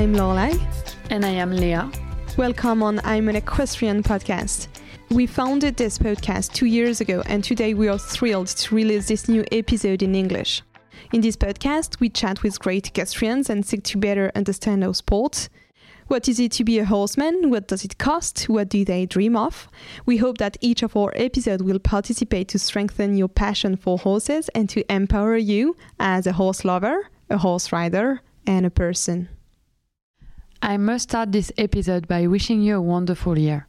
I'm Lorelai. And I am Leah. Welcome on I'm an Equestrian podcast. We founded this podcast two years ago, and today we are thrilled to release this new episode in English. In this podcast, we chat with great equestrians and seek to better understand our sport. What is it to be a horseman? What does it cost? What do they dream of? We hope that each of our episodes will participate to strengthen your passion for horses and to empower you as a horse lover, a horse rider, and a person. I must start this episode by wishing you a wonderful year.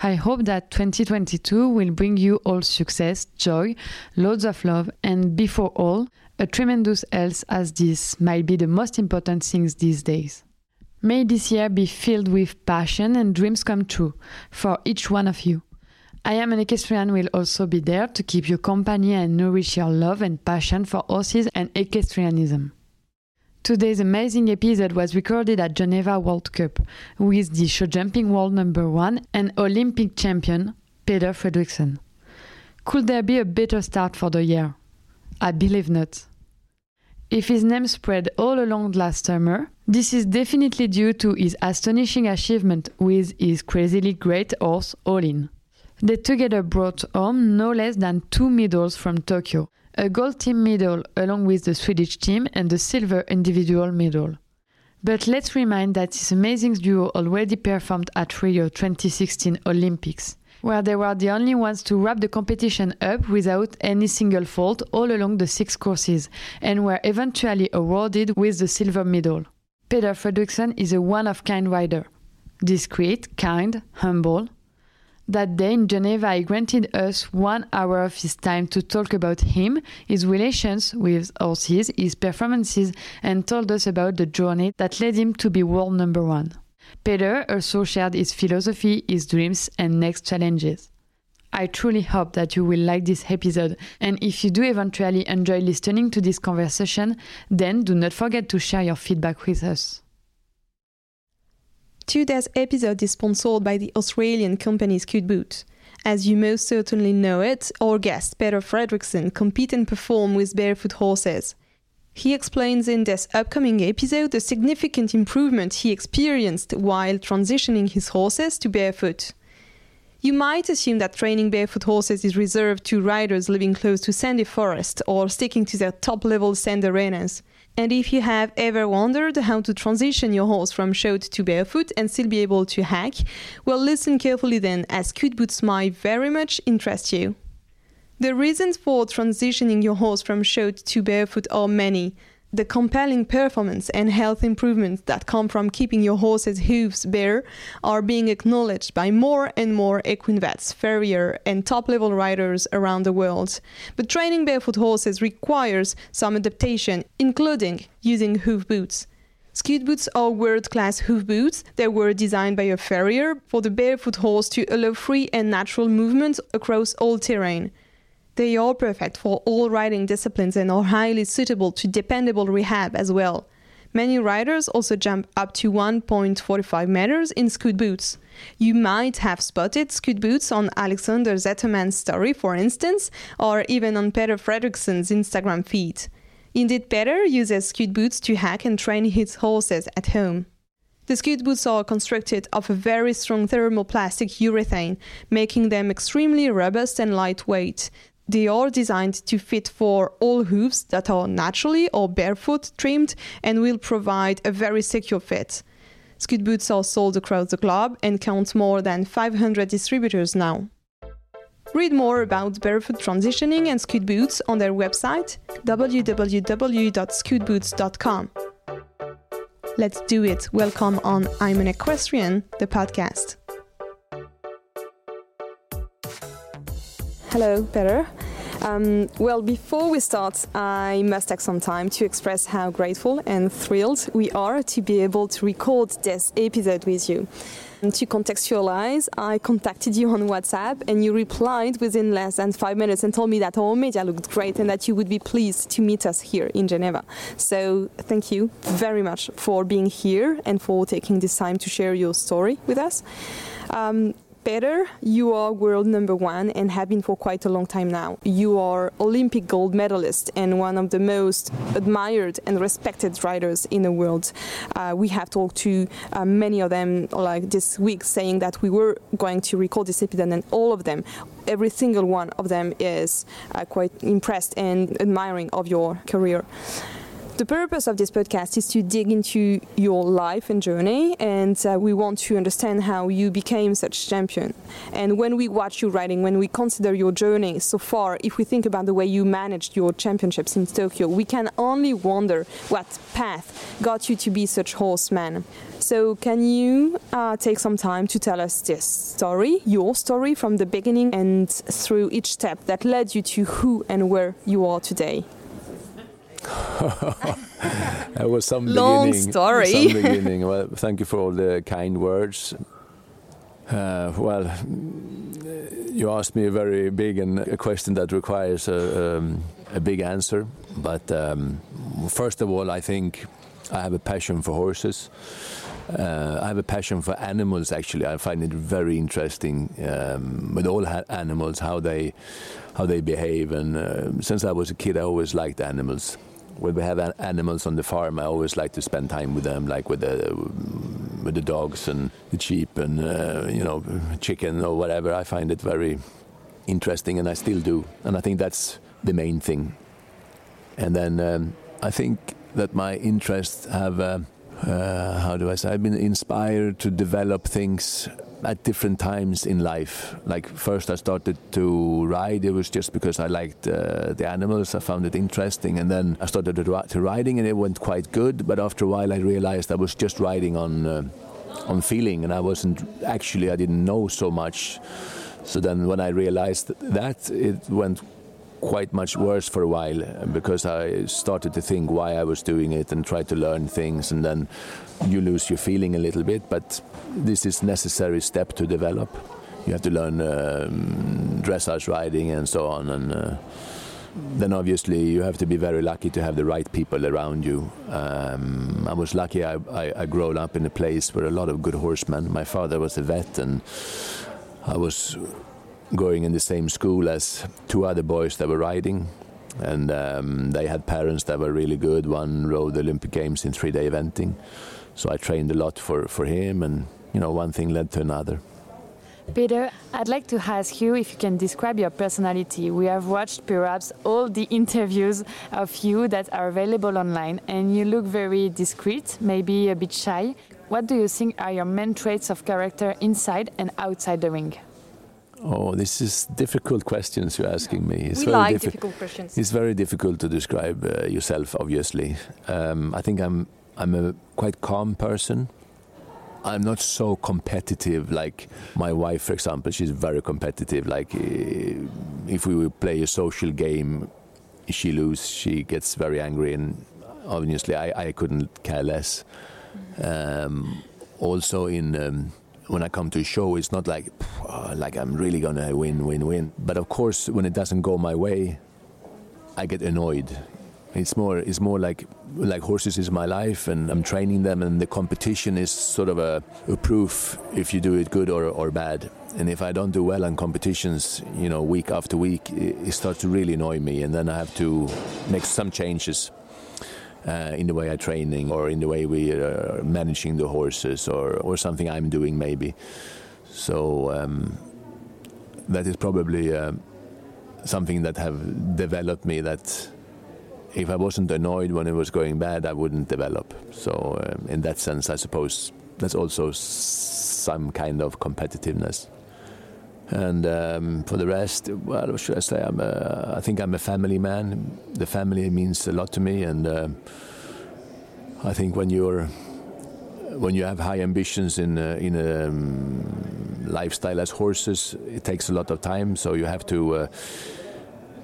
I hope that 2022 will bring you all success, joy, loads of love, and before all, a tremendous health, as this might be the most important things these days. May this year be filled with passion and dreams come true for each one of you. I am an equestrian will also be there to keep you company and nourish your love and passion for horses and equestrianism. Today's amazing episode was recorded at Geneva World Cup with the show jumping world number one and Olympic champion Peder Fredricson. Could there be a better start for the year? I believe not. If his name spread all along last summer, this is definitely due to his astonishing achievement with his crazily great horse All In. They together brought home no less than two medals from Tokyo a gold team medal along with the Swedish team and the silver individual medal. But let's remind that this amazing duo already performed at Rio 2016 Olympics, where they were the only ones to wrap the competition up without any single fault all along the six courses, and were eventually awarded with the silver medal. Peder Fredricson is a one of kind rider. Discreet, kind, humble, that day in Geneva, he granted us one hour of his time to talk about him, his relations with horses, his performances, and told us about the journey that led him to be world number one. Peder also shared his philosophy, his dreams, and next challenges. I truly hope that you will like this episode, and if you do eventually enjoy listening to this conversation, then do not forget to share your feedback with us. Today's episode is sponsored by the Australian company Scoot Boot. As you most certainly know it, our guest, Peder Fredricson, compete and perform with barefoot horses. He explains in this upcoming episode the significant improvement he experienced while transitioning his horses to barefoot. You might assume that training barefoot horses is reserved to riders living close to sandy forest or sticking to their top level sand arenas. And if you have ever wondered how to transition your horse from shod to barefoot and still be able to hack, well, listen carefully then, as Scoot Boots might very much interest you. The reasons for transitioning your horse from shod to barefoot are many, the compelling performance and health improvements that come from keeping your horse's hooves bare are being acknowledged by more and more equine vets, farrier, and top level riders around the world. But training barefoot horses requires some adaptation, including using hoof boots. Scoot boots are world class hoof boots that were designed by a farrier for the barefoot horse to allow free and natural movement across all terrain. They are perfect for all riding disciplines and are highly suitable to dependable rehab as well. Many riders also jump up to 1.45 meters in scoot boots. You might have spotted scoot boots on Alexander Zetterman's story, for instance, or even on Peder Fredricson's Instagram feed. Indeed, Peder uses scoot boots to hack and train his horses at home. The scoot boots are constructed of a very strong thermoplastic urethane, making them extremely robust and lightweight. They are designed to fit for all hooves that are naturally or barefoot trimmed and will provide a very secure fit. Scoot boots are sold across the globe and count more than 500 distributors now. Read more about barefoot transitioning and scoot boots on their website www.scootboots.com. Let's do it. Welcome on I'm an Equestrian, the podcast. Hello, Peder. Um, well, before we start, I must take some time to express how grateful and thrilled we are to be able to record this episode with you. And to contextualize, I contacted you on WhatsApp and you replied within less than five minutes and told me that our media looked great and that you would be pleased to meet us here in Geneva. So, thank you very much for being here and for taking this time to share your story with us. Um, Peder, you are world number one and have been for quite a long time now. You are Olympic gold medalist and one of the most admired and respected riders in the world. Uh, we have talked to uh, many of them like this week saying that we were going to record this episode and all of them every single one of them is uh, quite impressed and admiring of your career. The purpose of this podcast is to dig into your life and journey, and uh, we want to understand how you became such champion. And when we watch you riding, when we consider your journey so far, if we think about the way you managed your championships in Tokyo, we can only wonder what path got you to be such horseman. So, can you uh, take some time to tell us this story, your story from the beginning and through each step that led you to who and where you are today? that was some long beginning, story. Some beginning. Well, thank you for all the kind words. Uh, well, you asked me a very big and a question that requires a, um, a big answer. But um, first of all, I think I have a passion for horses. Uh, I have a passion for animals. Actually, I find it very interesting um, with all animals how they how they behave. And uh, since I was a kid, I always liked animals when we have animals on the farm, I always like to spend time with them, like with the with the dogs and the sheep and uh, you know chicken or whatever. I find it very interesting, and I still do. And I think that's the main thing. And then um, I think that my interests have. Uh, uh, how do I say? I've been inspired to develop things at different times in life. Like first, I started to ride. It was just because I liked uh, the animals. I found it interesting, and then I started to, to, riding, and it went quite good. But after a while, I realized I was just riding on uh, on feeling, and I wasn't actually. I didn't know so much. So then, when I realized that, it went quite much worse for a while because I started to think why I was doing it and try to learn things, and then you lose your feeling a little bit. But this is necessary step to develop. You have to learn um, dressage riding and so on, and uh, then obviously you have to be very lucky to have the right people around you. Um, I was lucky. I, I, I grew up in a place where a lot of good horsemen. My father was a vet, and I was going in the same school as two other boys that were riding. And um, they had parents that were really good. One rode the Olympic Games in three day eventing. So I trained a lot for, for him, and you know, one thing led to another. Peder, I'd like to ask you if you can describe your personality. We have watched perhaps all the interviews of you that are available online, and you look very discreet, maybe a bit shy. What do you think are your main traits of character inside and outside the ring? Oh, this is difficult questions you're asking me. It's we very like difficult questions. It's very difficult to describe uh, yourself. Obviously, um, I think I'm I'm a quite calm person. I'm not so competitive like my wife, for example. She's very competitive. Like uh, if we would play a social game, she loses, she gets very angry, and obviously I, I couldn't care less. Um, also in um, when I come to a show, it's not like uh, like I'm really gonna win, win, win. But of course, when it doesn't go my way, I get annoyed. It's more it's more like like horses is my life, and I'm training them, and the competition is sort of a, a proof if you do it good or, or bad. And if I don't do well on competitions, you know, week after week, it, it starts to really annoy me, and then I have to make some changes uh, in the way I'm training or in the way we are managing the horses or, or something I'm doing maybe. So um, that is probably uh, something that have developed me that if I wasn't annoyed when it was going bad, I wouldn't develop. So um, in that sense, I suppose that's also some kind of competitiveness. And um, for the rest, well, should I say? I'm a, I think I'm a family man. The family means a lot to me, and uh, I think when you're when you have high ambitions in a, in a um, lifestyle as horses, it takes a lot of time. So you have to uh,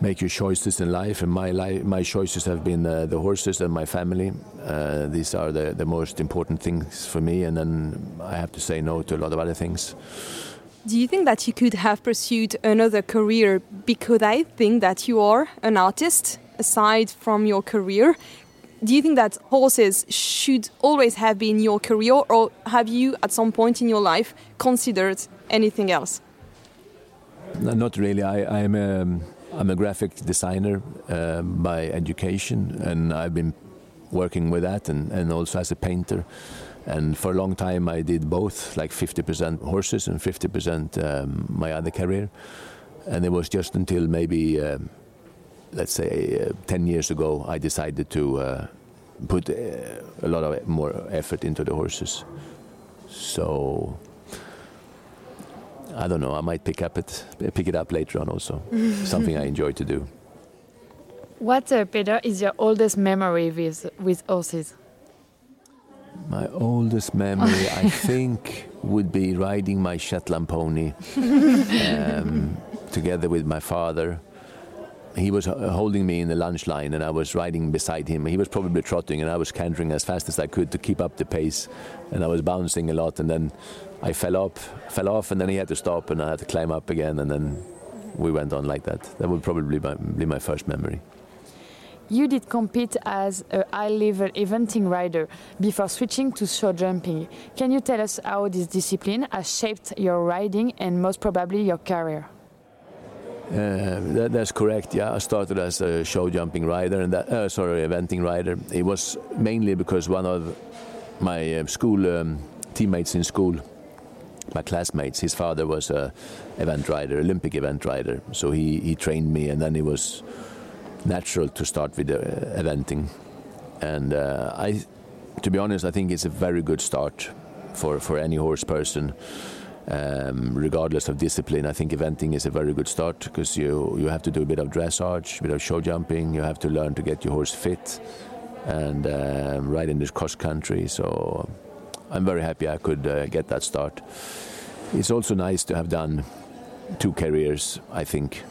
make your choices in life. And my li- my choices have been uh, the horses and my family. Uh, these are the, the most important things for me. And then I have to say no to a lot of other things. Do you think that you could have pursued another career? Because I think that you are an artist aside from your career. Do you think that horses should always have been your career, or have you at some point in your life considered anything else? No, not really. I, I'm a, I'm a graphic designer uh, by education, and I've been working with that, and, and also as a painter. And for a long time, I did both, like 50% horses and 50% um, my other career. And it was just until maybe, um, let's say, uh, 10 years ago, I decided to uh, put uh, a lot of more effort into the horses. So I don't know. I might pick up it, pick it up later on. Also, something I enjoy to do. What, uh, Peder, is your oldest memory with with horses? My oldest memory, I think, would be riding my Shetland pony um, together with my father. He was uh, holding me in the lunge line, and I was riding beside him. He was probably trotting, and I was cantering as fast as I could to keep up the pace. And I was bouncing a lot, and then I fell up, fell off, and then he had to stop, and I had to climb up again, and then we went on like that. That would probably be my, be my first memory. You did compete as a high-level eventing rider before switching to show jumping. Can you tell us how this discipline has shaped your riding and most probably your career? Uh, that, that's correct. Yeah, I started as a show jumping rider, and that, uh, sorry, eventing rider. It was mainly because one of my uh, school um, teammates in school, my classmates, his father was a event rider, Olympic event rider. So he, he trained me, and then he was natural to start with uh, eventing. And uh, I, to be honest, I think it's a very good start for, for any horse person. Um, regardless of discipline, I think eventing is a very good start because you you have to do a bit of dressage, a bit of show jumping. You have to learn to get your horse fit and uh, ride in this cross country. So I'm very happy I could uh, get that start. It's also nice to have done two careers. I think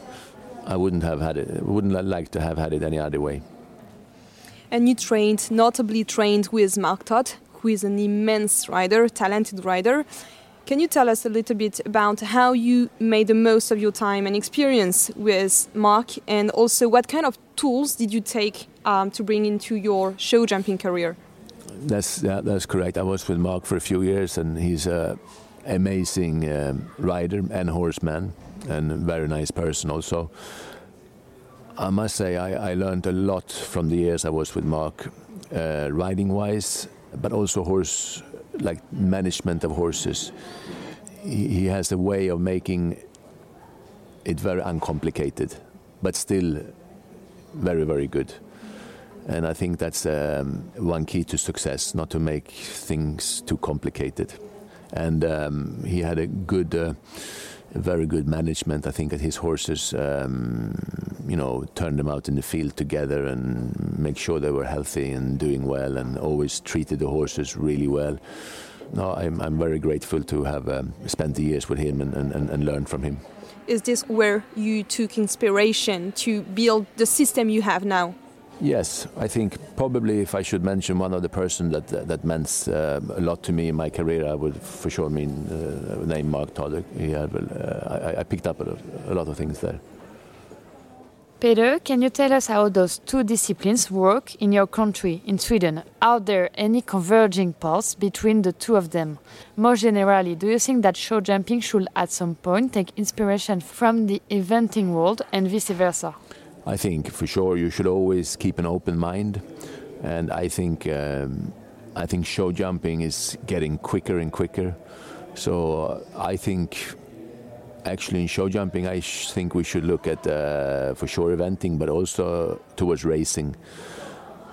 I wouldn't have had it. Wouldn't like to have had it any other way. And you trained, notably trained with Mark Todd, who is an immense rider, talented rider. Can you tell us a little bit about how you made the most of your time and experience with Mark, and also what kind of tools did you take um, to bring into your show jumping career? That's yeah, that's correct. I was with Mark for a few years, and he's an amazing um, rider and horseman, and very nice person also. I must say I, I learned a lot from the years I was with Mark, uh, riding wise, but also horse like management of horses. He, he has a way of making it very uncomplicated, but still very very good. And I think that's um, one key to success, not to make things too complicated. And um, he had a good. Uh, very good management. I think that his horses, um, you know, turned them out in the field together and make sure they were healthy and doing well, and always treated the horses really well. No, I'm, I'm very grateful to have um, spent the years with him and, and, and learned from him. Is this where you took inspiration to build the system you have now? Yes, I think probably if I should mention one other the person that that meant uh, a lot to me in my career, I would for sure mean uh, name Mark Todd. He had, uh, I, I, picked up a, a, lot of things there. Peder, can you tell us how those two disciplines work in your country, in Sweden? Are there any converging paths between the two of them? More generally, do you think that show jumping should at some point take inspiration from the eventing world and vice versa? I think for sure you should always keep an open mind, and I think um, I think show jumping is getting quicker and quicker. So uh, I think actually in show jumping, I think we should look at uh, for sure eventing, but also towards racing.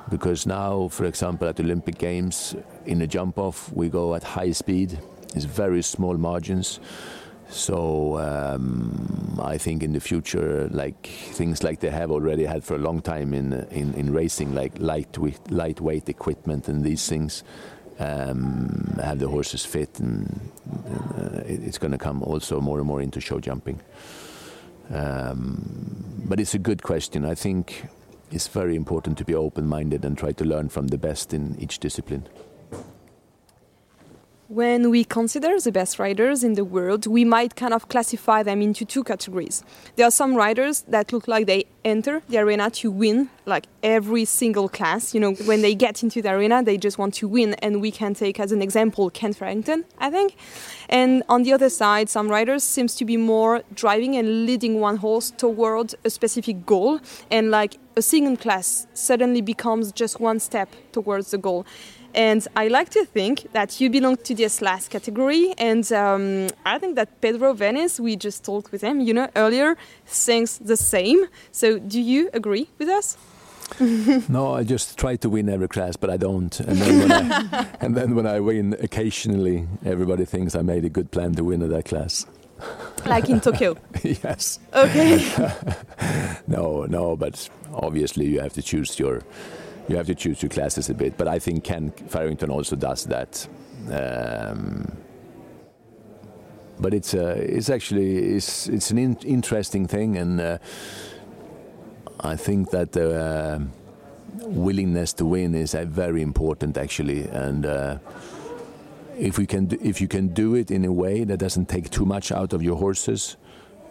Because now, for example, at the Olympic Games in the jump off, we go at high speed. It's very small margins. So um, I think in the future, like things like they have already had for a long time in in, in racing, like lightweight lightweight equipment and these things, um, have the horses fit, and uh, it's going to come also more and more into show jumping. Um, but it's a good question. I think it's very important to be open-minded and try to learn from the best in each discipline. When we consider the best riders in the world, we might kind of classify them into two categories. There are some riders that look like they enter the arena to win, like every single class. You know, when they get into the arena, they just want to win. And we can take as an example Kent Farrington, I think. And on the other side, some riders seems to be more driving and leading one horse toward a specific goal. And like a single class suddenly becomes just one step towards the goal. And I like to think that you belong to this last category. And um, I think that Pedro Veniss, we just talked with him, you know, earlier, thinks the same. So do you agree with us? no, I just try to win every class, but I don't. And then, when I, and then when I win occasionally, everybody thinks I made a good plan to win at that class. Like in Tokyo? yes. Okay. no, no, but obviously you have to choose your you have to choose your classes a bit. But I think Kent Farrington also does that. Um, but it's uh, it's actually it's it's an in interesting thing, and uh, I think that the uh, willingness to win is very important actually, and. Uh, if we can, if you can do it in a way that doesn't take too much out of your horses,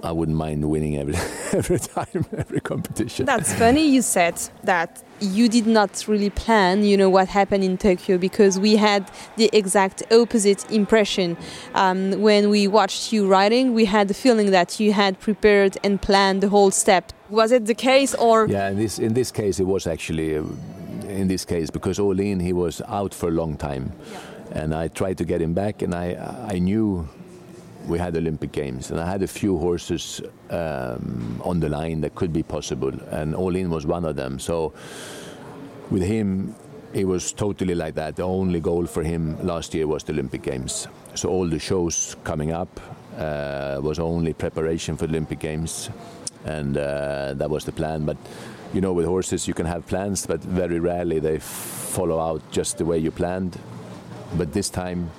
I wouldn't mind winning every every time, every competition. That's funny. You said that you did not really plan, you know, what happened in Tokyo because we had the exact opposite impression. Um, when we watched you riding, we had the feeling that you had prepared and planned the whole step. Was it the case, or? Yeah, in this in this case, it was actually. Uh, in this case, because All In he was out for a long time, yeah. and I tried to get him back, and I I knew we had Olympic Games, and I had a few horses um, on the line that could be possible, and All In was one of them. So with him, it was totally like that. The only goal for him last year was the Olympic Games. So all the shows coming up uh, was only preparation for the Olympic Games, and uh, that was the plan. But you know, with horses, you can have plans, but very rarely they follow out just the way you planned. But this time,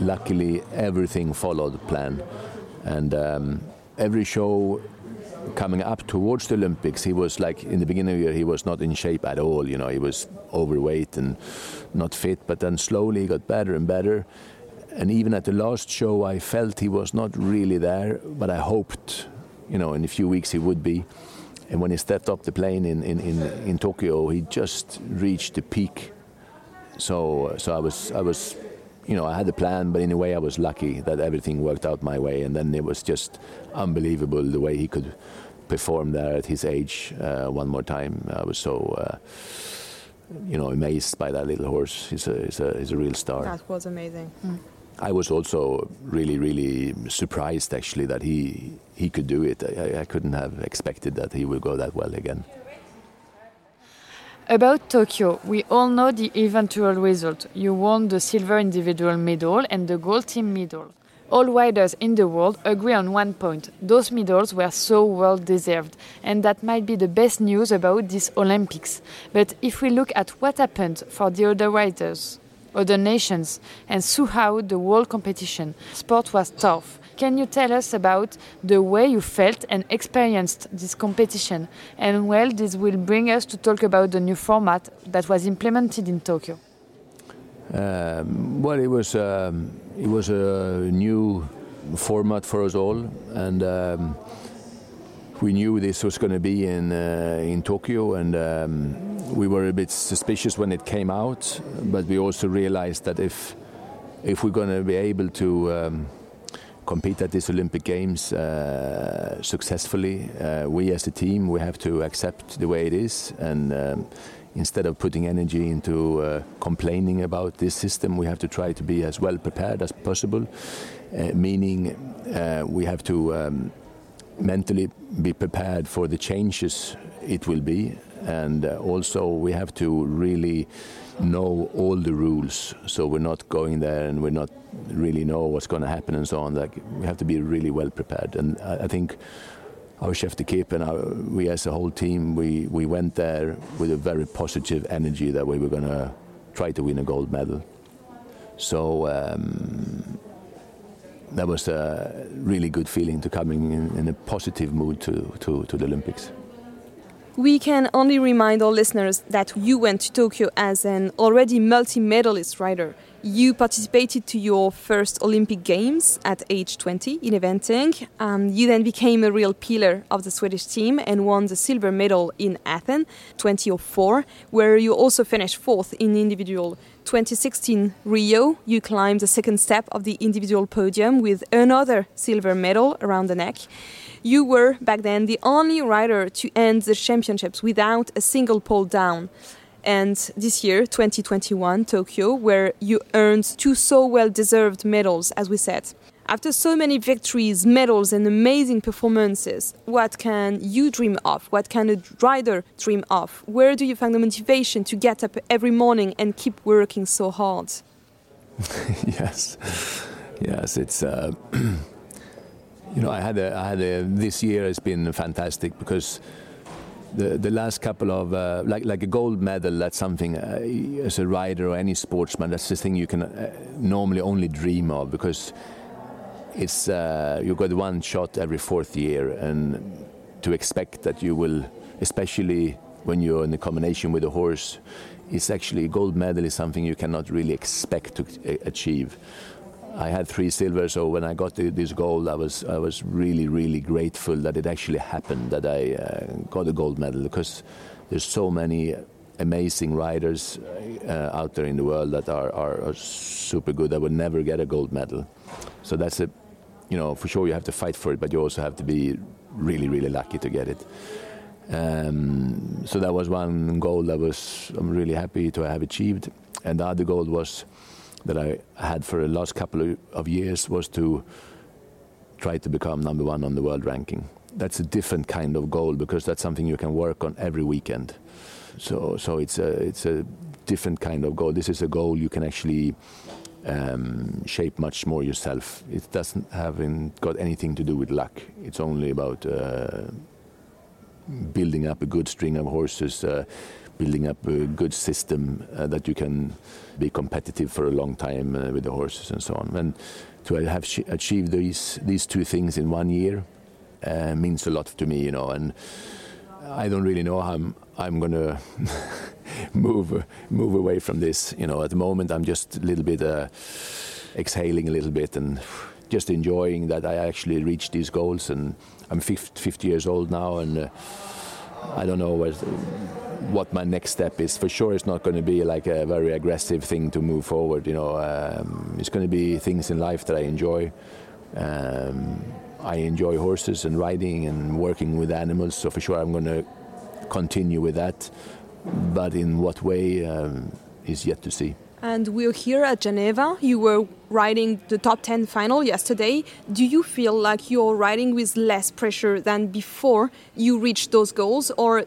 luckily everything followed the plan, and um, every show coming up towards the Olympics, he was like in the beginning of the year, he was not in shape at all. You know, he was overweight and not fit. But then slowly he got better and better. And even at the last show, I felt he was not really there, but I hoped, you know, in a few weeks he would be. And when he stepped up the plane in, in, in, in Tokyo, he just reached the peak. So, so I was, I was you know, I had a plan, but in a way I was lucky that everything worked out my way. And then it was just unbelievable the way he could perform there at his age uh, one more time. I was so, uh, you know, amazed by that little horse. He's a, he's a, he's a real star. That was amazing. Mm. I was also really, really surprised actually that he he could do it. I, I couldn't have expected that he would go that well again. About Tokyo, we all know the eventual result. You won the silver individual medal and the gold team medal. All riders in the world agree on one point those medals were so well deserved, and that might be the best news about this Olympics. But if we look at what happened for the other riders, other nations, and throughout the world competition, sport was tough. Can you tell us about the way you felt and experienced this competition? And well, this will bring us to talk about the new format that was implemented in Tokyo. Um, well, it was um, it was a new format for us all, and um, we knew this was going to be in uh, in Tokyo, and um, we were a bit suspicious when it came out, but we also realized that if if we're going to be able to um, compete at these Olympic Games uh, successfully, uh, we as a team we have to accept the way it is, and um, instead of putting energy into uh, complaining about this system, we have to try to be as well prepared as possible. Uh, meaning, uh, we have to um, mentally be prepared for the changes it will be, and uh, also we have to really know all the rules, so we're not going there and we're not really know what's going to happen and so on. Like we have to be really well prepared, and I, I think our chef d'equipe and our, we as a whole team, we, we went there with a very positive energy that we were going to try to win a gold medal. So um, that was a really good feeling to coming in, in a positive mood to, to, to the Olympics. We can only remind our listeners that you went to Tokyo as an already multi medalist rider You participated to your first Olympic Games at age 20 in eventing. Um, you then became a real pillar of the Swedish team and won the silver medal in Athens 2004, where you also finished fourth in individual 2016 Rio, you climbed the second step of the individual podium with another silver medal around the neck. You were back then the only rider to end the championships without a single pole down. And this year, 2021, Tokyo, where you earned two so well deserved medals, as we said. After so many victories, medals, and amazing performances, what can you dream of? What can a rider dream of? Where do you find the motivation to get up every morning and keep working so hard? yes, yes, it's. Uh, you know, I had a, I had a, this year has been fantastic because the the last couple of uh, like like a gold medal. That's something uh, as a rider or any sportsman. That's the thing you can uh, normally only dream of because it's uh, you got one shot every fourth year, and to expect that you will, especially when you're in a combination with a horse, it's actually a gold medal is something you cannot really expect to achieve. I had three silver, so when I got this gold, I was I was really really grateful that it actually happened that I uh, got a gold medal because there's so many amazing riders uh, out there in the world that are, are, are super good that would never get a gold medal. So that's a you know, for sure you have to fight for it, but you also have to be really, really lucky to get it. Um, so that was one goal that was I'm really happy to have achieved, and the other goal was that I had for the last couple of years was to try to become number one on the world ranking. That's a different kind of goal because that's something you can work on every weekend. So, so it's a it's a different kind of goal. This is a goal you can actually um, shape much more yourself. It doesn't haven't got anything to do with luck. It's only about uh, building up a good string of horses, uh, building up a good system uh, that you can be competitive for a long time uh, with the horses and so on. And to have achieved these these two things in one year uh, means a lot to me, you know. And I don't really know how I'm, I'm going to move move away from this. You know, at the moment I'm just a little bit uh, exhaling a little bit and just enjoying that I actually reached these goals. And I'm 50, 50 years old now, and uh, I don't know what, what my next step is. For sure, it's not going to be like a very aggressive thing to move forward. You know, um, it's going to be things in life that I enjoy. Um, I enjoy horses and riding and working with animals, so for sure I'm going to continue with that. But in what way um, is yet to see. And we're here at Geneva. You were riding the top 10 final yesterday. Do you feel like you're riding with less pressure than before you reached those goals? Or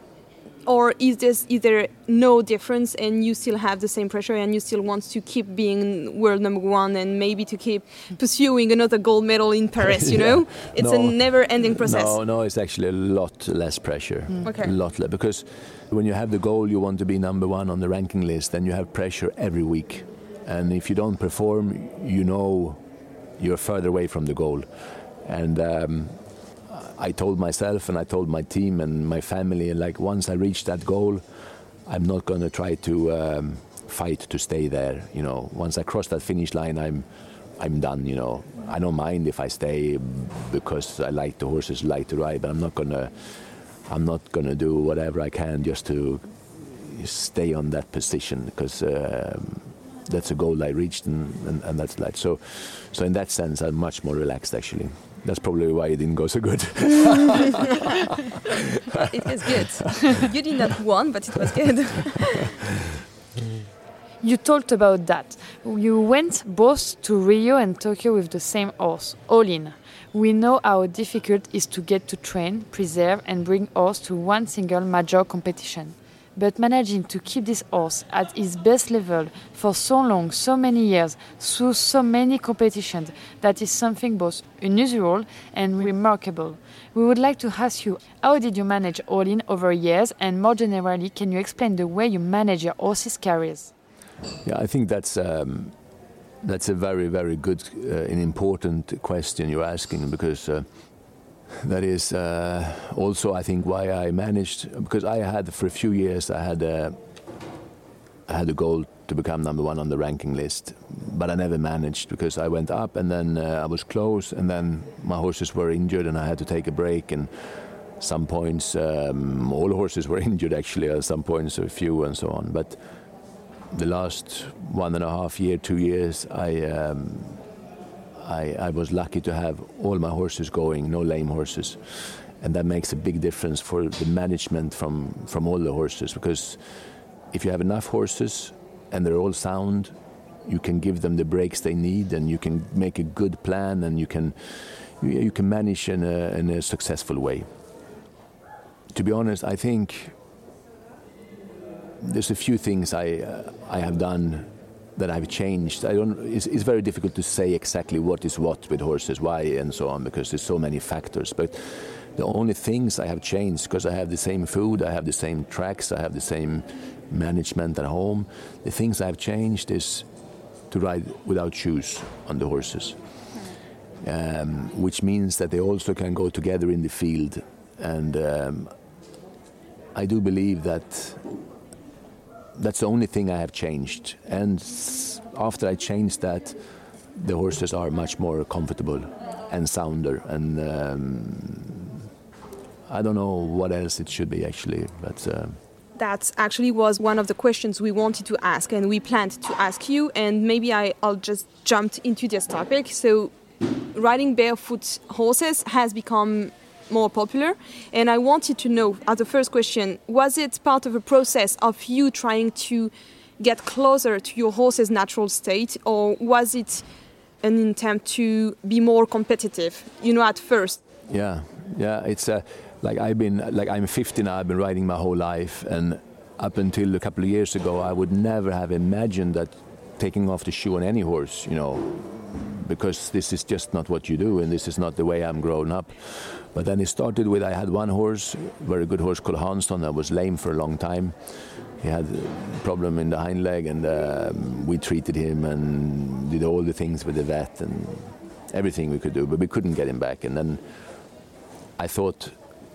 or is this is there no difference and you still have the same pressure and you still want to keep being world number one and maybe to keep pursuing another gold medal in Paris? You yeah. know, it's no, a never-ending process. No, no, it's actually a lot less pressure. Mm. Okay. A lot less because when you have the goal, you want to be number one on the ranking list, then you have pressure every week, and if you don't perform, you know you're further away from the goal, and. Um, I told myself and I told my team and my family, and like once I reach that goal, I'm not going to try to um, fight to stay there. You know, once I cross that finish line, I'm I'm done. You know, I don't mind if I stay because I like the horses, like to ride, but I'm not gonna I'm not gonna do whatever I can just to stay on that position because. Um, that's a goal I reached, and, and, and that's like so. So in that sense, I'm much more relaxed actually. That's probably why it didn't go so good. it was good. You did not won, but it was good. you talked about that. You went both to Rio and Tokyo with the same horse, All In. We know how difficult it is to get to train, preserve, and bring horse to one single major competition but managing to keep this horse at his best level for so long, so many years, through so many competitions, that is something both unusual and remarkable. We would like to ask you, how did you manage All In over years, and more generally, can you explain the way you manage your horse's careers? Yeah, I think that's um, that's a very, very good uh, and important question you're asking because. Uh, that is uh, also, I think, why I managed because I had for a few years I had a, I had a goal to become number one on the ranking list, but I never managed because I went up and then uh, I was close, and then my horses were injured and I had to take a break. And some points, um, all horses were injured actually. At some points, a few and so on. But the last one and a half year, two years, I. Um, I, I was lucky to have all my horses going, no lame horses. And that makes a big difference for the management from from all the horses because if you have enough horses and they're all sound you can give them the breaks they need and you can make a good plan and you can you, you can manage in a, in a successful way. To be honest i think there's a few things i uh, i have done that I've changed. I don't. It's, it's, very difficult to say exactly what is what with horses, why, and so on, because there's so many factors. But the only things I have changed, because I have the same food, I have the same tracks, I have the same management at home. The things I've changed is to ride without shoes on the horses, um, which means that they also can go together in the field. And um, I do believe that that's the only thing I have changed. And after I changed that, the horses are much more comfortable and sounder and um, I don't know what else it should be actually, but. Uh, that actually was one of the questions we wanted to ask and we planned to ask you and maybe I, will just jump into this topic so riding barefoot horses has become more popular and i wanted to know as the first question was it part of a process of you trying to get closer to your horse's natural state or was it an attempt to be more competitive you know at first yeah yeah it's a like I've been like I'm 50 now. I've been riding my whole life, and up until a couple of years ago, I would never have imagined that taking off the shoe on any horse, you know, because this is just not what you do, and this is not the way I'm grown up. But then it started with I had one horse, very good horse called Hansson, that was lame for a long time. He had a problem in the hind leg, and um, we treated him and did all the things with the vet and everything we could do, but we couldn't get him back. And then I thought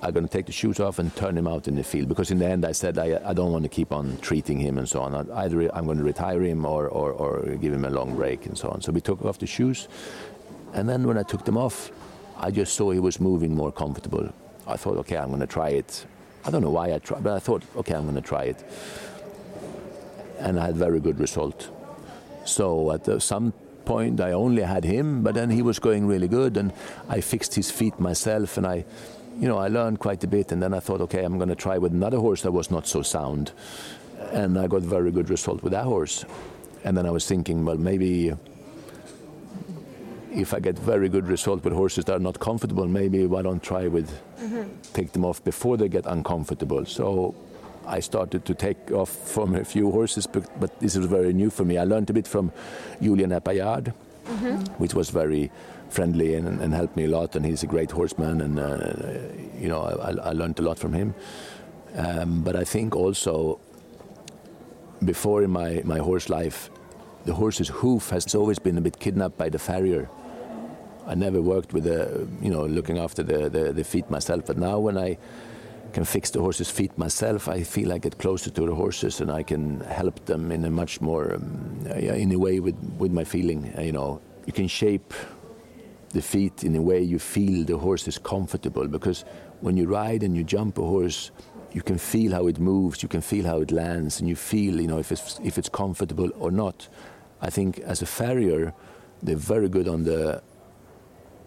I'm going to take the shoes off and turn him out in the field because in the end I said I, I don't want to keep on treating him and so on. Either I'm going to retire him or, or, or give him a long break and so on. So we took off the shoes, and then when I took them off, I just saw he was moving more comfortable. I thought, okay, I'm going to try it. I don't know why I tried, but I thought, okay, I'm going to try it, and I had very good result. So at some point I only had him, but then he was going really good, and I fixed his feet myself, and I you know, I learned quite a bit, and then I thought, okay, I'm going to try with another horse that was not so sound, and I got very good result with that horse. And then I was thinking, well, maybe if I get very good result with horses that are not comfortable, maybe why don't try with mm-hmm. take them off before they get uncomfortable. So I started to take off from a few horses, but, but this was very new for me. I learned a bit from Julien Epaillard, mm-hmm. which was very friendly and, and, helped me a lot. And he's a great horseman, and uh, you know I, I, learned a lot from him. Um, but I think also before in my, my horse life, the horse's hoof has always been a bit kidnapped by the farrier. I never worked with the, you know, looking after the, the, the feet myself. But now when I can fix the horse's feet myself, I feel I get closer to the horses and I can help them in a much more, um, in a way with, with my feeling. You know, you can shape the feet in a way you feel the horse is comfortable because when you ride and you jump a horse you can feel how it moves you can feel how it lands and you feel you know if it's if it's comfortable or not. I think as a farrier they're very good on the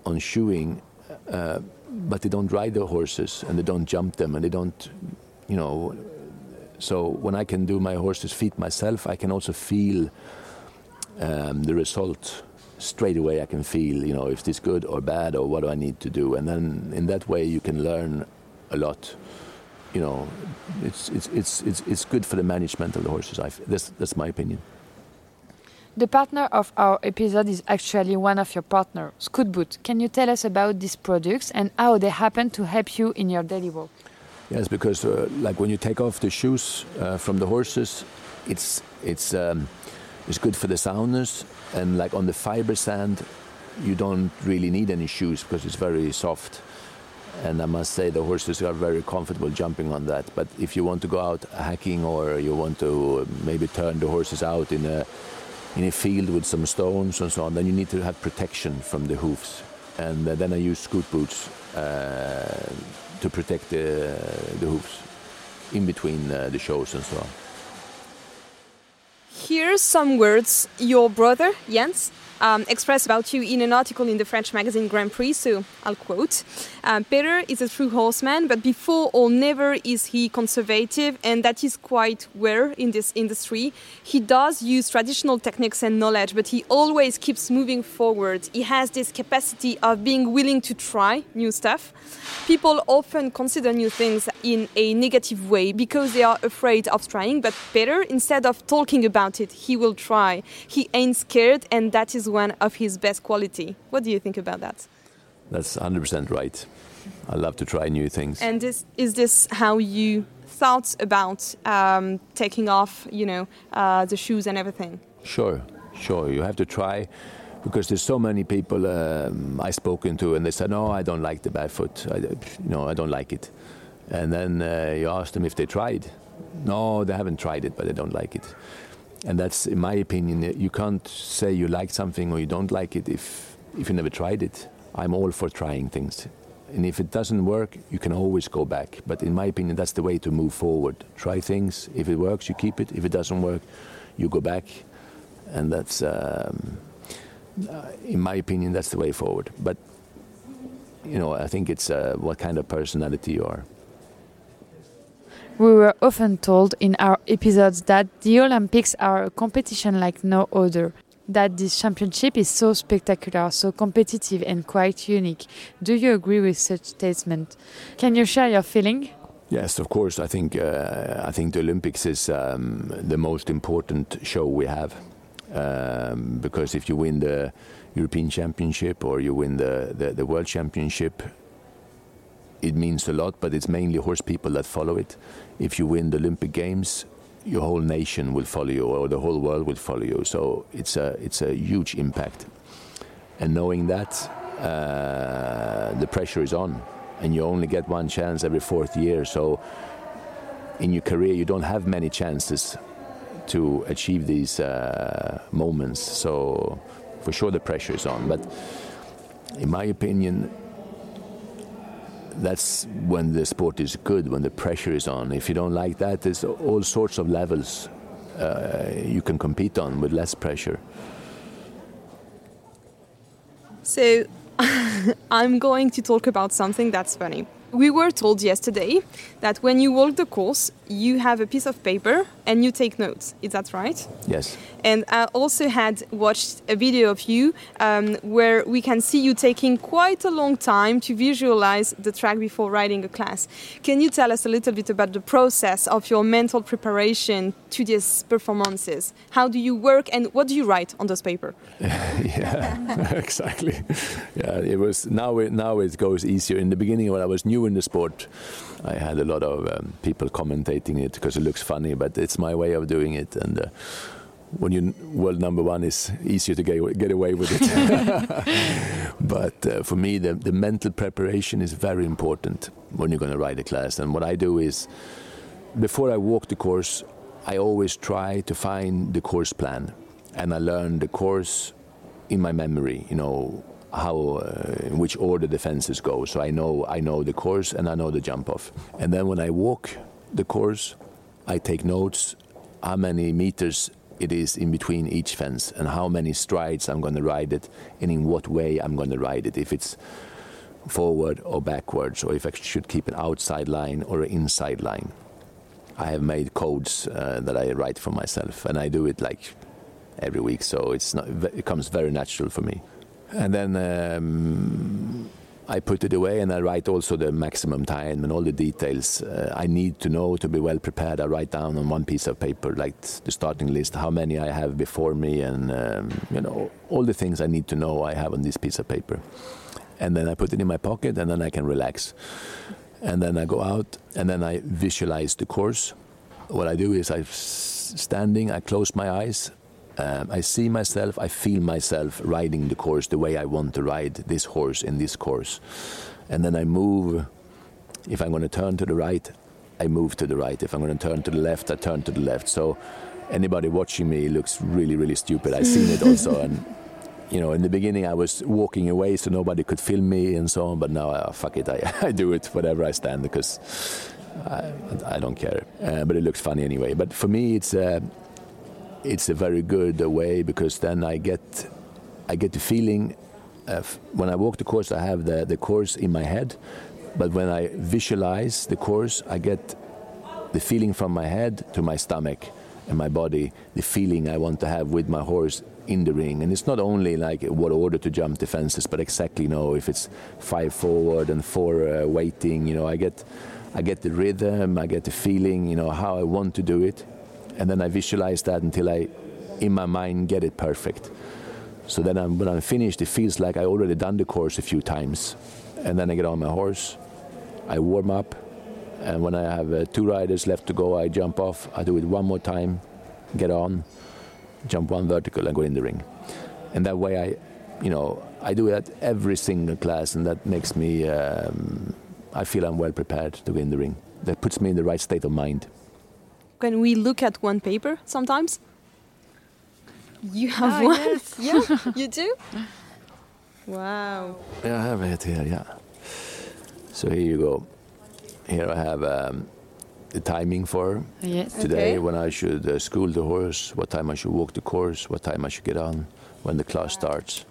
on shoeing uh, but they don't ride the horses and they don't jump them and they don't you know so when i can do my horse's feet myself i can also feel um, the result straight away I can feel, you know, if this good or bad or what do I need to do. And then in that way you can learn a lot. You know, it's, it's, it's, it's, it's good for the management of the horses. I, that's, that's my opinion. The partner of our episode is actually one of your partners, Scoot Boot. Can you tell us about these products and how they happen to help you in your daily work? Yes, because uh, like when you take off the shoes uh, from the horses, it's it's um, it's good for the soundness and like on the fiber sand you don't really need any shoes because it's very soft and I must say the horses are very comfortable jumping on that. But if you want to go out hacking or you want to maybe turn the horses out in a in a field with some stones and so on, then you need to have protection from the hoofs. And uh, then I use scoot boots uh, to protect the, the hoofs in between uh, the shows and so on. Here's some words your brother, Jens, um, expressed about you in an article in the French magazine Grand Prix. So I'll quote um, Peder is a true horseman, but before or never is he conservative, and that is quite rare in this industry. He does use traditional techniques and knowledge, but he always keeps moving forward. He has this capacity of being willing to try new stuff. People often consider new things in a negative way because they are afraid of trying, but Peder, instead of talking about it, he will try. He ain't scared, and that is one of his best quality. What do you think about that? That's 100% right. I love to try new things. And this, is this how you thought about um, taking off, you know, uh, the shoes and everything? Sure, sure. You have to try because there's so many people um, I've spoken to, and they said, "No, I don't like the barefoot. I, you know, I don't like it." And then uh, you ask them if they tried. No, they haven't tried it, but they don't like it. And that's, in my opinion, you can't say you like something or you don't like it if if you never tried it. I'm all for trying things. And if it doesn't work, you can always go back. But in my opinion, that's the way to move forward. Try things. If it works, you keep it. If it doesn't work, you go back. And that's, um, uh, in my opinion, that's the way forward. But, you know, I think it's uh, what kind of personality you are. We were often told in our episodes that the Olympics are a competition like no other that this championship is so spectacular, so competitive, and quite unique. Do you agree with such statement? Can you share your feeling? Yes, of course. I think uh, I think the Olympics is um, the most important show we have um, because if you win the European Championship or you win the, the, the World Championship, it means a lot. But it's mainly horse people that follow it. If you win the Olympic Games, your whole nation will follow you or the whole world will follow you. So it's a, it's a huge impact. And knowing that, uh, the pressure is on. And you only get one chance every fourth year. So in your career, you don't have many chances to achieve these uh, moments. So for sure, the pressure is on. But in my opinion, that's when the sport is good, when the pressure is on. If you don't like that, there's all sorts of levels uh, you can compete on with less pressure. So, I'm going to talk about something that's funny. We were told yesterday that when you walk the course, you have a piece of paper and you take notes. Is that right? Yes. And I also had watched a video of you um, where we can see you taking quite a long time to visualize the track before riding a class. Can you tell us a little bit about the process of your mental preparation to these performances? How do you work and what do you write on this paper? yeah, exactly. Yeah, it was now. It, now it goes easier. In the beginning, when I was new in the sport, I had a lot of um, people commentating it because it looks funny, but it's my way of doing it. And uh, when you're world number one, it's easier to get, get away with it. but uh, for me, the, the mental preparation is very important when you're going to ride a class. And what I do is, before I walk the course, I always try to find the course plan, and I learn the course in my memory. You know how uh, in which order the fences go. So I know I know the course and I know the jump off. And then when I walk the course, I take notes how many meters it is in between each fence and how many strides I'm going to ride it and in what way I'm going to ride it. If it's forward or backwards, or if I should keep an outside line or an inside line. I have made codes uh, that I write for myself, and I do it like every week, so it's not, it comes very natural for me. And then um, I put it away and I write also the maximum time and all the details uh, I need to know to be well prepared. I write down on one piece of paper, like the starting list, how many I have before me, and um, you know all the things I need to know I have on this piece of paper. And then I put it in my pocket, and then I can relax. And then I go out, and then I visualize the course. What I do is I'm standing, I close my eyes, Um, I see myself, I feel myself riding the course the way I want to ride this horse in this course. And then I move. If I'm going to turn to the right, I move to the right. If I'm going to turn to the left, I turn to the left. So anybody watching me looks really, really stupid. I've seen it also. And, you know, in the beginning I was walking away so nobody could film me and so on. But now, uh, fuck it, I, I do it whatever I stand because I, I don't care. Uh, but it looks funny anyway. But for me, it's a, it's a very good way because then I get, I get the feeling. Of, when I walk the course, I have the, the course in my head but when I visualize the course, I get the feeling from my head to my stomach and my body, the feeling I want to have with my horse in the ring. And it's not only like what order to jump the fences, but exactly know if it's five forward and four uh, waiting. You know, I get, I get the rhythm, I get the feeling. You know how I want to do it, and then I visualize that until I, in my mind, get it perfect. So then I'm, when I'm finished, it feels like I already done the course a few times, and then I get on my horse I warm up, and when I have uh, two riders left to go, I jump off. I do it one more time, get on, jump one vertical, and go in the ring. And that way, I, you know, I do that every single class, and that makes me. Um, I feel I'm well prepared to go in the ring. That puts me in the right state of mind. Can we look at one paper sometimes? You have Oh, one? yes. yeah, you do? Wow. Yeah, I have it here, yeah. So here you go. Here I have um, the timing for Yes. today Okay. when I should uh, school the horse, what time I should walk the course, what time I should get on, when the class starts.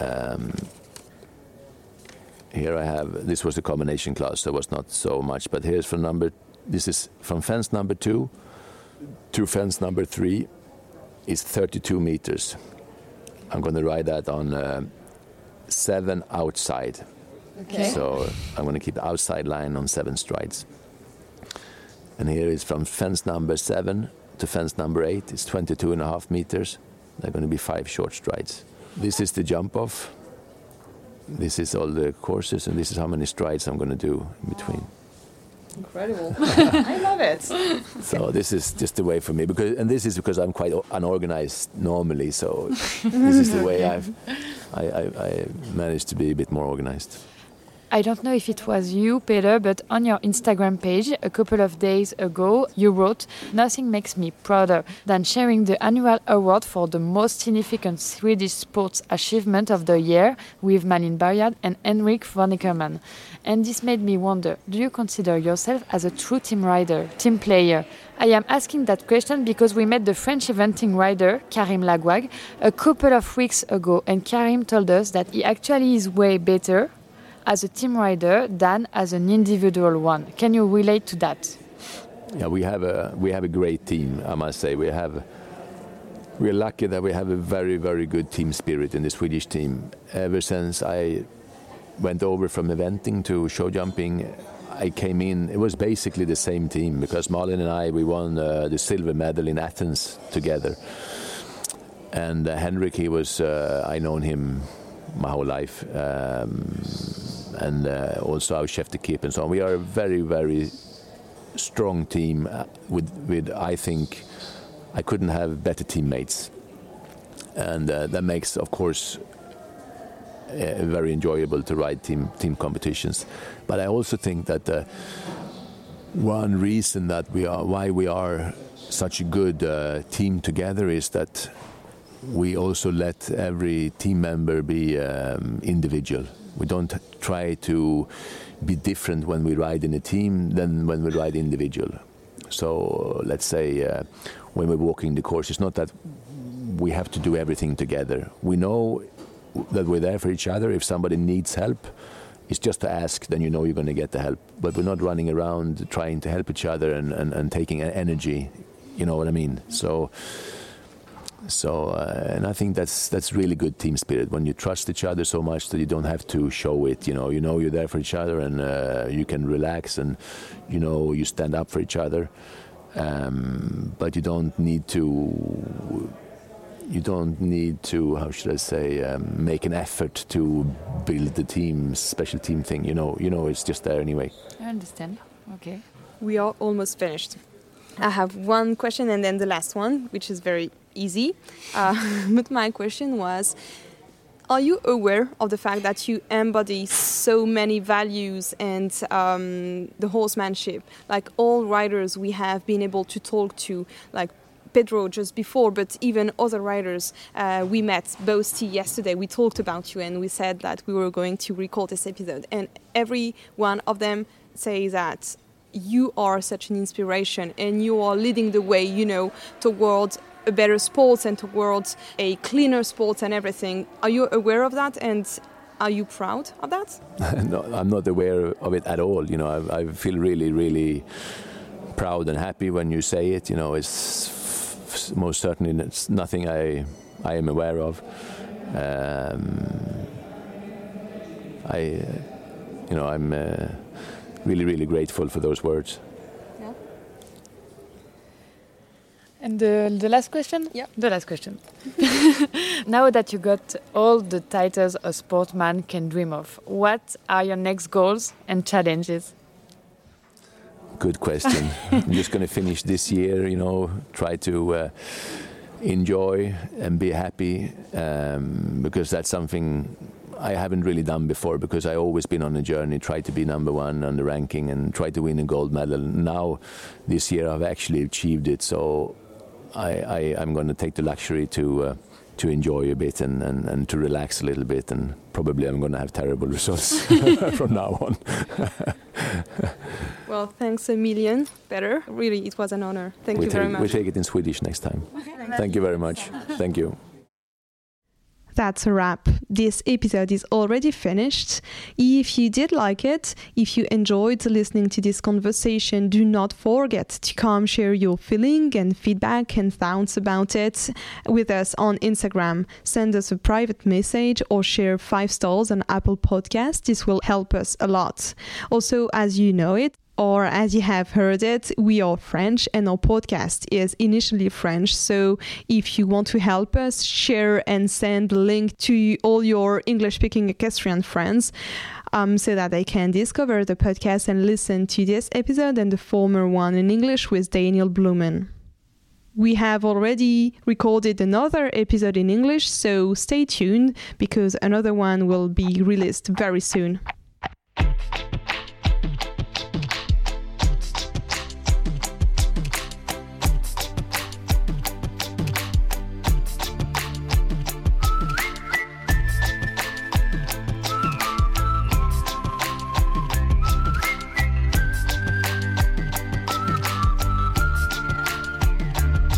Um, here I have this was the combination class, so it was not so much, but here's from number. This is from fence number two to fence number three. Is 32 meters. I'm going to ride that on uh, seven outside. Okay. So I'm going to keep the outside line on seven strides. And here is from fence number seven to fence number eight. It's 22 and a half meters. They're going to be five short strides. This is the jump off. This is all the courses, and this is how many strides I'm going to do in between. Incredible. I love it. So this is just the way for me because, and this is because I'm quite unorganized normally. So this is the way I've, I, I, I managed to be a bit more organized. I don't know if it was you, Peder, but on your Instagram page a couple of days ago, you wrote, Nothing makes me prouder than sharing the annual award for the most significant Swedish sports achievement of the year with Malin Baryard and Henrik von Eckermann. And this made me wonder do you consider yourself as a true team rider, team player? I am asking that question because we met the French eventing rider, Karim Laghouag, a couple of weeks ago, and Karim told us that he actually is way better as a team rider than as an individual one. Can you relate to that? Yeah, we have a we have a great team. I must say we have. We're lucky that we have a very very good team spirit in the Swedish team. Ever since I went over from eventing to show jumping, I came in. It was basically the same team because Malin and I we won uh, the silver medal in Athens together. And uh, Henrik, he was uh, I known him my whole life, um, and uh, also our chef d'equipe and so on. We are a very very strong team uh, with with I think I couldn't have better teammates, and uh, that makes of course uh, very enjoyable to ride team team competitions. But I also think that uh, one reason that we are why we are such a good uh, team together is that we also let every team member be um, individual. We don't try to be different when we ride in a team than when we ride individual. So let's say uh, when we're walking the course, it's not that we have to do everything together. We know that we're there for each other. If somebody needs help, it's just to ask, then you know you're going to get the help. But we're not running around trying to help each other and, and, and taking energy. You know what I mean? So. So, uh, and I think that's that's really good team spirit when you trust each other so much that you don't have to show it. You know, you know you're there for each other, and uh, you can relax, and you know you stand up for each other. Um, but you don't need to. You don't need to. How should I say? Um, make an effort to build the team, special team thing. You know, you know it's just there anyway. I understand. Okay. We are almost finished. I have one question and then the last one, which is very easy. Uh, but my question was Are you aware of the fact that you embody so many values and um, the horsemanship? Like all riders we have been able to talk to, like Pedro just before, but even other writers uh, we met, both yesterday, we talked about you and we said that we were going to record this episode. And every one of them say that you are such an inspiration and you are leading the way, you know, towards a better sport and towards a cleaner sport and everything. Are you aware of that and are you proud of that? no, I'm not aware of it at all. You know, I, I, feel really, really proud and happy when you say it. You know, it's most certainly it's nothing I I am aware of. Um, I, you know, I'm uh, really really grateful for those words. Yeah. And the, the last question? Yeah. The last question. now that you got all the titles a sportsman can dream of, what are your next goals and challenges? Good question. I'm just going to finish this year, you know, try to uh, enjoy and be happy um, because that's something I haven't really done before because I always been on a journey, try to be number one on the ranking and try to win a gold medal. Now, this year I've actually achieved it, so I, I, am going to take the luxury to. Uh, to enjoy a bit and, and, and to relax a little bit and probably I'm going to have terrible results from now on. well, thanks a million. Better. Really, it was an honor. Thank we you take, very much. We take it in Swedish next time. Thank you very much. Thank you. That's a wrap. This episode is already finished. If you did like it, if you enjoyed listening to this conversation, do not forget to come share your feeling and feedback and thoughts about it with us on Instagram. Send us a private message or share five stars on Apple Podcast. This will help us a lot. Also, as you know it, or as you have heard it, we are French and our podcast is initially French. So if you want to help us, share and send the link to all your English speaking equestrian friends. Um, so that they can discover the podcast and listen to this episode and the former one in English with Daniel Bluman. We have already recorded another episode in English, so stay tuned because another one will be released very soon.